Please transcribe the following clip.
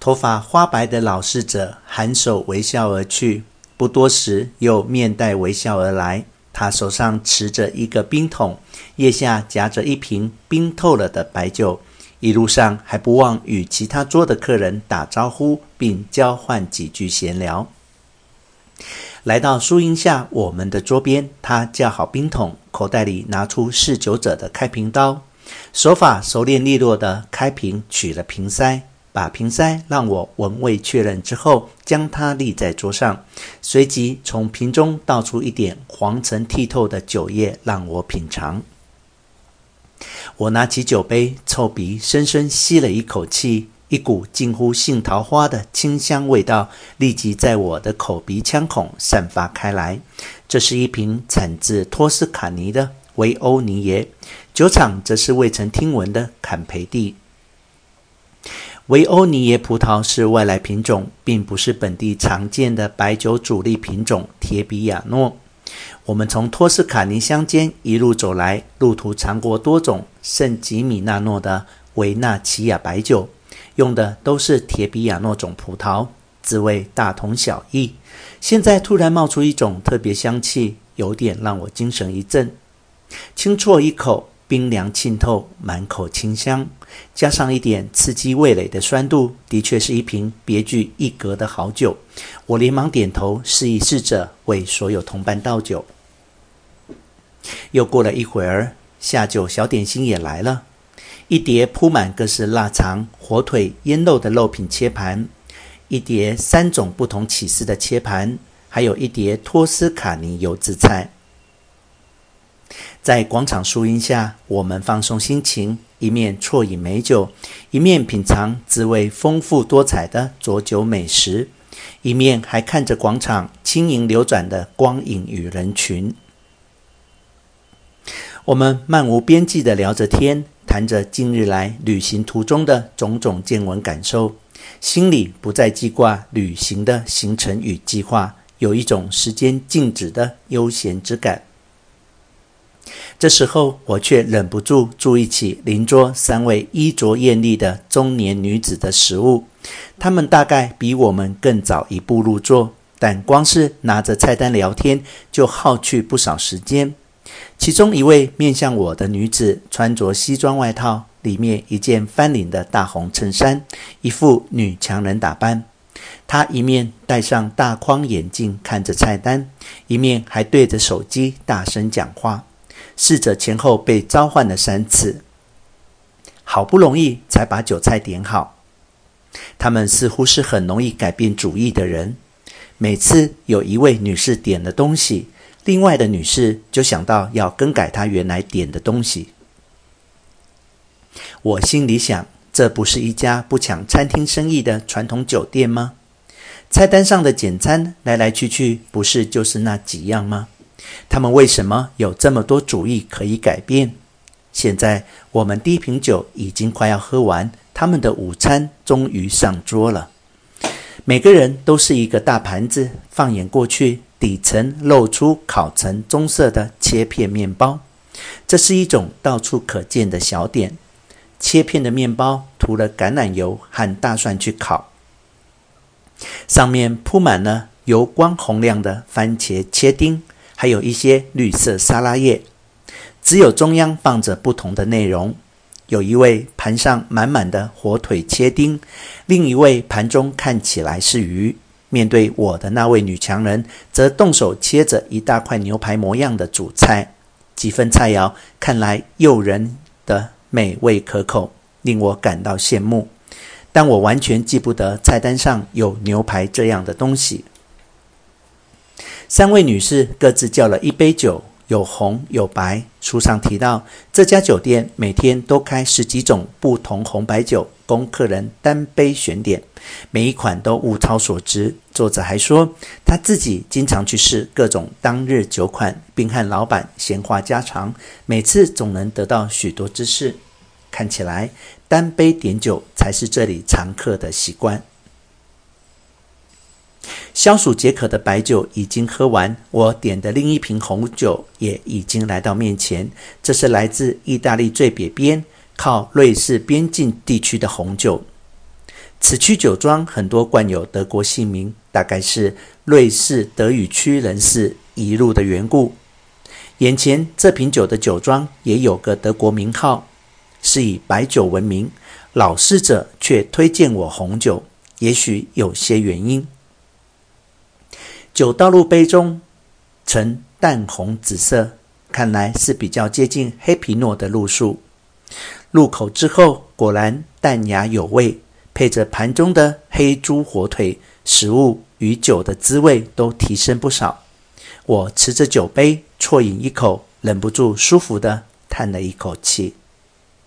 头发花白的老侍者頷首微笑而去，不多时又面带微笑而来。他手上持着一个冰桶，腋下夹着一瓶冰透了的白酒，一路上还不忘与其他桌的客人打招呼，并交换几句闲聊。来到树荫下，我们的桌边，他架好冰桶，口袋里拿出侍酒者的开瓶刀，手法熟练利落地开瓶，取了瓶塞。把瓶塞让我闻味确认之后，将它立在桌上，随即从瓶中倒出一点黄澄剔透的酒液让我品尝。我拿起酒杯，凑鼻深深吸了一口气，一股近乎杏桃花的清香味道立即在我的口鼻腔孔散发开来。这是一瓶产自托斯卡尼的维欧尼耶，酒厂则是未曾听闻的坎培蒂。维欧尼耶葡萄是外来品种，并不是本地常见的白酒主力品种铁比亚诺。我们从托斯卡尼乡间一路走来，路途尝过多种圣吉米纳诺的维纳奇亚白酒，用的都是铁比亚诺种葡萄，滋味大同小异。现在突然冒出一种特别香气，有点让我精神一振。轻啜一口。冰凉沁透，满口清香，加上一点刺激味蕾的酸度，的确是一瓶别具一格的好酒。我连忙点头，示意侍者为所有同伴倒酒。又过了一会儿，下酒小点心也来了，一碟铺满各式腊肠、火腿、腌肉的肉品切盘，一碟三种不同起司的切盘，还有一碟托斯卡尼油渍菜。在广场树荫下，我们放松心情，一面啜饮美酒，一面品尝滋味丰富多彩的佐酒美食，一面还看着广场轻盈流转的光影与人群。我们漫无边际地聊着天，谈着近日来旅行途中的种种见闻感受，心里不再记挂旅行的行程与计划，有一种时间静止的悠闲之感。这时候，我却忍不住注意起邻桌三位衣着艳丽的中年女子的食物。她们大概比我们更早一步入座，但光是拿着菜单聊天就耗去不少时间。其中一位面向我的女子，穿着西装外套，里面一件翻领的大红衬衫，一副女强人打扮。她一面戴上大框眼镜看着菜单，一面还对着手机大声讲话。侍者前后被召唤了三次，好不容易才把酒菜点好。他们似乎是很容易改变主意的人。每次有一位女士点了东西，另外的女士就想到要更改她原来点的东西。我心里想，这不是一家不抢餐厅生意的传统酒店吗？菜单上的简餐来来去去，不是就是那几样吗？他们为什么有这么多主意可以改变？现在我们第一瓶酒已经快要喝完，他们的午餐终于上桌了。每个人都是一个大盘子，放眼过去，底层露出烤成棕色的切片面包。这是一种到处可见的小点。切片的面包涂了橄榄油和大蒜去烤，上面铺满了油光红亮的番茄切丁。还有一些绿色沙拉叶，只有中央放着不同的内容。有一位盘上满满的火腿切丁，另一位盘中看起来是鱼。面对我的那位女强人，则动手切着一大块牛排模样的主菜。几份菜肴看来诱人的美味可口，令我感到羡慕。但我完全记不得菜单上有牛排这样的东西。三位女士各自叫了一杯酒，有红有白。书上提到，这家酒店每天都开十几种不同红白酒，供客人单杯选点，每一款都物超所值。作者还说，他自己经常去试各种当日酒款，并和老板闲话家常，每次总能得到许多知识。看起来，单杯点酒才是这里常客的习惯。消暑解渴的白酒已经喝完，我点的另一瓶红酒也已经来到面前。这是来自意大利最北边、靠瑞士边境地区的红酒。此区酒庄很多冠有德国姓名，大概是瑞士德语区人士移入的缘故。眼前这瓶酒的酒庄也有个德国名号，是以白酒闻名。老侍者却推荐我红酒，也许有些原因。酒倒入杯中，呈淡红紫色，看来是比较接近黑皮诺的路数。入口之后，果然淡雅有味，配着盘中的黑猪火腿，食物与酒的滋味都提升不少。我持着酒杯啜饮一口，忍不住舒服地叹了一口气。